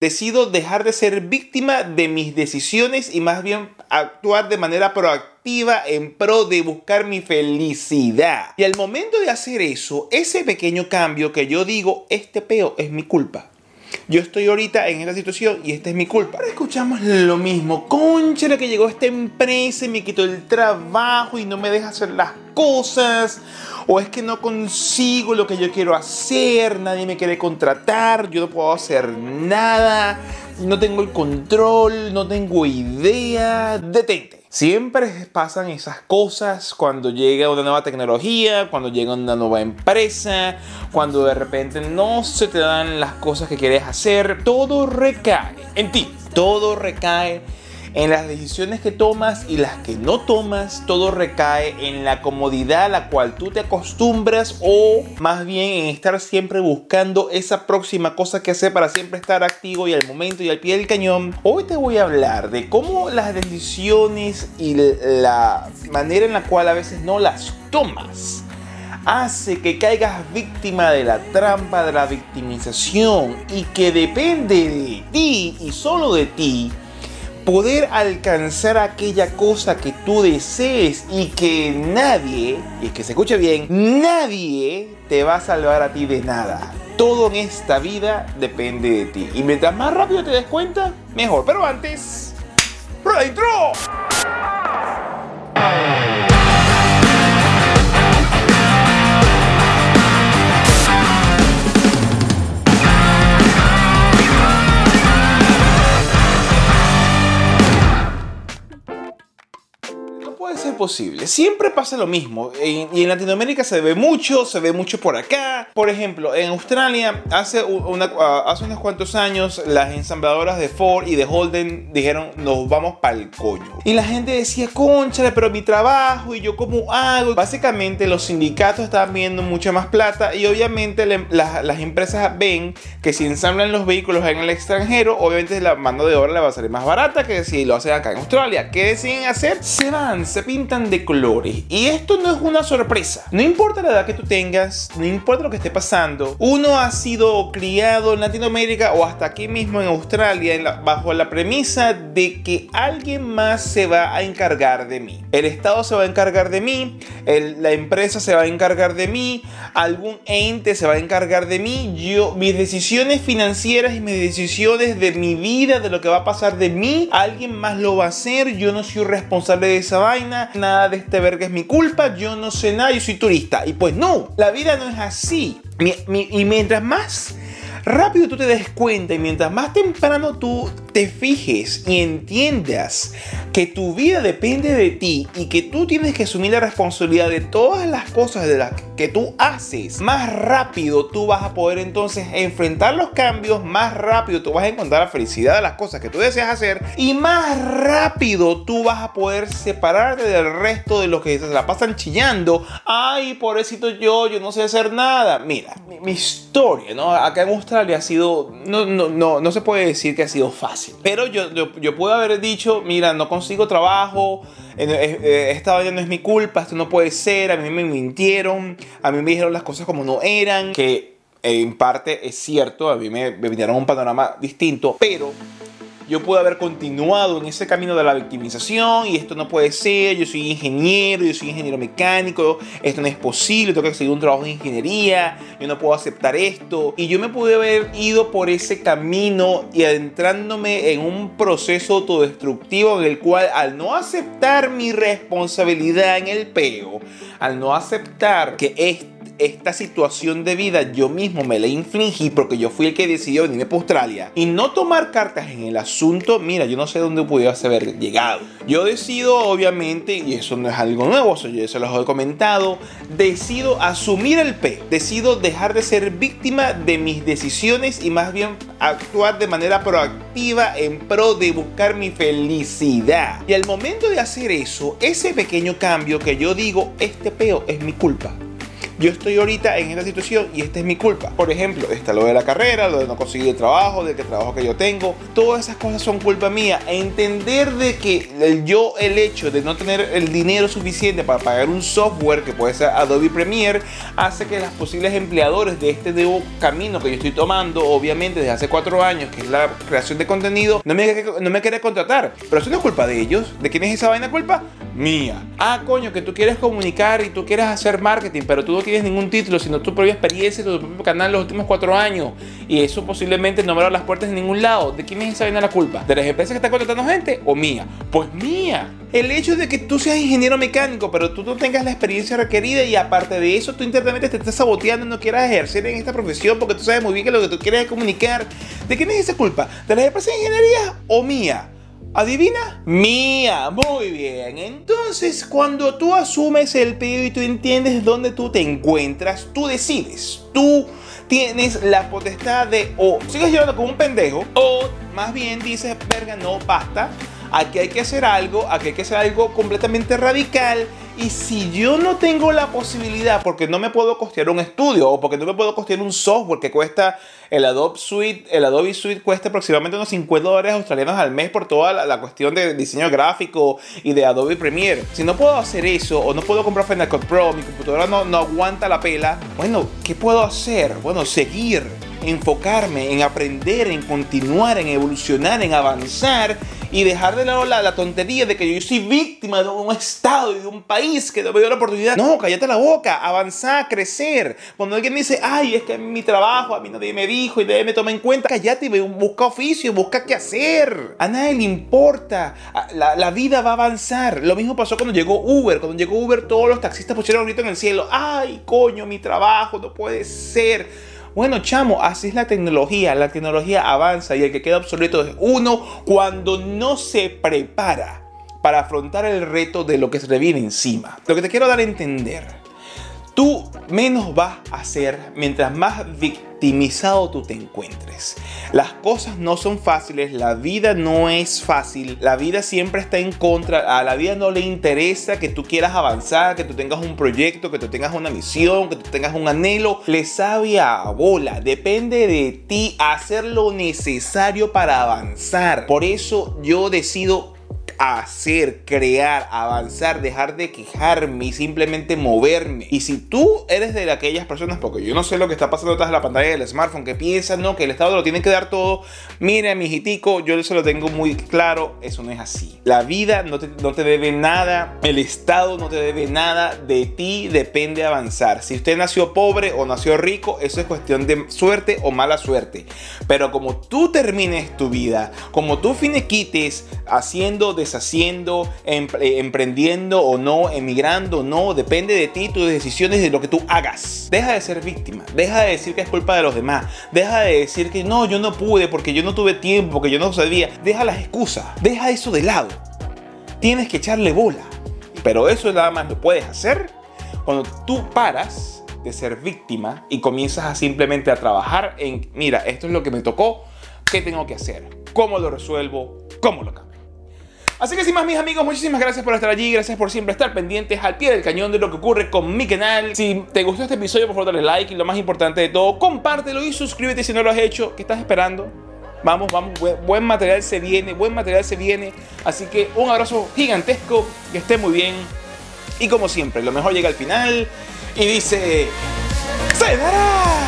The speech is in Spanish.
Decido dejar de ser víctima de mis decisiones y más bien actuar de manera proactiva en pro de buscar mi felicidad. Y al momento de hacer eso, ese pequeño cambio que yo digo, este peo es mi culpa. Yo estoy ahorita en esta situación y esta es mi culpa. Ahora escuchamos lo mismo. Concha, que llegó esta empresa y me quitó el trabajo y no me deja hacer las cosas o es que no consigo lo que yo quiero hacer, nadie me quiere contratar, yo no puedo hacer nada, no tengo el control, no tengo idea, detente. Siempre pasan esas cosas cuando llega una nueva tecnología, cuando llega una nueva empresa, cuando de repente no se te dan las cosas que quieres hacer. Todo recae en ti. Todo recae en las decisiones que tomas y las que no tomas, todo recae en la comodidad a la cual tú te acostumbras o más bien en estar siempre buscando esa próxima cosa que hacer para siempre estar activo y al momento y al pie del cañón. Hoy te voy a hablar de cómo las decisiones y la manera en la cual a veces no las tomas hace que caigas víctima de la trampa de la victimización y que depende de ti y solo de ti poder alcanzar aquella cosa que tú desees y que nadie, y que se escuche bien, nadie te va a salvar a ti de nada. Todo en esta vida depende de ti. Y mientras más rápido te des cuenta, mejor. Pero antes, ¡Prueba intro! Posible. Siempre pasa lo mismo. y en Latinoamérica se ve mucho, se ve mucho por acá. Por ejemplo, en Australia, hace, una, hace unos cuantos años, las ensambladoras de Ford y de Holden dijeron, nos vamos para el coño. Y la gente decía, conchale, pero mi trabajo y yo cómo hago. Básicamente los sindicatos estaban viendo mucha más plata y obviamente las empresas ven que si ensamblan los vehículos en el extranjero, obviamente la mano de obra le va a salir más barata que si lo hacen acá en Australia. ¿Qué deciden hacer? Se van, se pintan de colores. Y esto no es una sorpresa. No importa la edad que tú tengas, no importa lo que esté pasando, uno ha sido criado en Latinoamérica o hasta aquí mismo en Australia bajo la premisa de que alguien más se va a encargar de mí. El Estado se va a encargar de mí, la empresa se va a encargar de mí, algún ente se va a encargar de mí. Yo, mis decisiones financieras y mis decisiones de mi vida, de lo que va a pasar de mí, alguien más lo va a hacer. Yo no soy responsable de esa vaina nada de este verga es mi culpa, yo no sé nada, yo soy turista. Y pues no, la vida no es así. y mientras más rápido tú te des cuenta y mientras más temprano tú te fijes y entiendas que tu vida depende de ti y que tú tienes que asumir la responsabilidad de todas las cosas de las que tú haces, más rápido tú vas a poder entonces enfrentar los cambios, más rápido tú vas a encontrar la felicidad de las cosas que tú deseas hacer y más rápido tú vas a poder separarte del resto de los que se la pasan chillando. Ay, pobrecito yo, yo no sé hacer nada. Mira, mi, historia, ¿no? Acá en Australia ha sido, no, no, no, no se puede decir que ha sido fácil pero yo, yo, puedo haber dicho, mira, no consigo trabajo, eh, eh, esta vaina no es mi culpa, esto no puede ser, a mí me mintieron, a mí me dijeron las cosas como no eran, que en parte es cierto, a mí me, me vinieron un panorama distinto, pero yo pude haber continuado en ese camino de la victimización y esto no puede ser, yo soy ingeniero, yo soy ingeniero mecánico, esto no es posible, tengo que seguir un trabajo de ingeniería, yo no puedo aceptar esto. Y yo me pude haber ido por ese camino y adentrándome en un proceso autodestructivo en el cual al no aceptar mi responsabilidad en el peo, al no aceptar que esto esta situación de vida yo mismo me la infligí porque yo fui el que decidió venirme para Australia y no tomar cartas en el asunto, mira, yo no sé dónde pudiera haber llegado. Yo decido, obviamente, y eso no es algo nuevo, eso yo se los he comentado, decido asumir el P, decido dejar de ser víctima de mis decisiones y más bien actuar de manera proactiva en pro de buscar mi felicidad. Y al momento de hacer eso, ese pequeño cambio que yo digo, este peo es mi culpa yo estoy ahorita en esta situación y esta es mi culpa. Por ejemplo, está lo de la carrera, lo de no conseguir el trabajo, de que trabajo que yo tengo, todas esas cosas son culpa mía. Entender de que yo, el hecho de no tener el dinero suficiente para pagar un software que puede ser Adobe Premiere, hace que los posibles empleadores de este nuevo camino que yo estoy tomando, obviamente desde hace cuatro años, que es la creación de contenido, no me, no me quiere contratar. Pero eso no es culpa de ellos. ¿De quién es esa vaina culpa? Mía. Ah, coño, que tú quieres comunicar y tú quieres hacer marketing, pero tú no tienes ningún título, sino tu propia experiencia, tu propio canal los últimos cuatro años. Y eso posiblemente no me abre las puertas en ningún lado. ¿De quién es esa vaina la culpa? ¿De las empresas que están contratando gente o mía? Pues mía. El hecho de que tú seas ingeniero mecánico, pero tú no tengas la experiencia requerida y aparte de eso tú internamente te estás saboteando y no quieras ejercer en esta profesión porque tú sabes muy bien que lo que tú quieres es comunicar. ¿De quién es esa culpa? ¿De las empresas de ingeniería o mía? ¿Adivina? Mía, muy bien. Entonces, cuando tú asumes el pedido y tú entiendes dónde tú te encuentras, tú decides. Tú tienes la potestad de o sigues llorando como un pendejo o más bien dices, verga, no, basta. Aquí hay que hacer algo, aquí hay que hacer algo completamente radical y si yo no tengo la posibilidad, porque no me puedo costear un estudio o porque no me puedo costear un software que cuesta el Adobe Suite, el Adobe Suite cuesta aproximadamente unos 50 dólares australianos al mes por toda la, cuestión de diseño gráfico y de Adobe Premiere. Si no puedo hacer eso o no puedo comprar Final Cut Pro, mi computadora no, no aguanta la pela, bueno, ¿qué puedo hacer? Bueno, seguir enfocarme en aprender, en continuar, en evolucionar, en avanzar y dejar de lado la, tontería de que yo soy víctima de un estado y de un país que no me dio la oportunidad. No, cállate la boca, avanzar, crecer. Cuando alguien dice, ay, es que mi trabajo, a mí nadie me dijo y nadie me toma en cuenta, cállate y busca oficio, busca qué hacer. A nadie le importa. La, la vida va a avanzar. Lo mismo pasó cuando llegó Uber. Cuando llegó Uber, todos los taxistas pusieron un grito en el cielo. Ay, coño, mi trabajo no puede ser. Bueno, chamo, así es la tecnología. La tecnología avanza y el que queda obsoleto es uno cuando no se prepara para afrontar el reto de lo que se le viene encima. Lo que te quiero dar a entender, tú menos vas a hacer mientras más victimizado tú te encuentres. Las cosas no son fáciles, la vida no es fácil, la vida siempre está en contra, a la vida no le interesa que tú quieras avanzar, que tú tengas un proyecto, que tú tengas una misión, que tú tengas un anhelo, le sabe a bola, depende de ti hacer lo necesario para avanzar. Por eso yo decido hacer, crear, avanzar, dejar de quejarme y simplemente moverme. Y si tú eres de aquellas personas, porque yo no sé lo que está pasando detrás de la pantalla del smartphone, que piensan, no, que el Estado lo tiene que dar todo, mire, mi hijitico, yo se lo tengo muy claro, eso no es así. La vida no te, no te debe nada, el Estado no te debe nada, de ti depende avanzar. Si usted nació pobre o nació rico, eso es cuestión de suerte o mala suerte. Pero como tú termines tu vida, como tú finiquites haciendo de haciendo, emprendiendo o no, emigrando o no, depende de ti, tus decisiones, de lo que tú hagas. Deja de ser víctima, deja de decir que es culpa de los demás, deja de decir que no, yo no pude porque yo no tuve tiempo, porque yo no sabía. Deja las excusas, deja eso de lado. Tienes que echarle bola. Pero eso nada más lo puedes hacer cuando tú paras de ser víctima y comienzas a simplemente a trabajar en, mira, esto es lo que me tocó, ¿qué tengo que hacer? ¿Cómo lo resuelvo? ¿Cómo lo cambio? Así que sin más mis amigos, muchísimas gracias por estar allí, gracias por siempre estar pendientes al pie del cañón de lo que ocurre con mi canal. Si te gustó este episodio, por favor dale like y lo más importante de todo, compártelo y suscríbete si no lo has hecho. ¿Qué estás esperando? Vamos, vamos, buen material se viene, buen material se viene. Así que un abrazo gigantesco, que esté muy bien. Y como siempre, lo mejor llega al final y dice... ¡Se!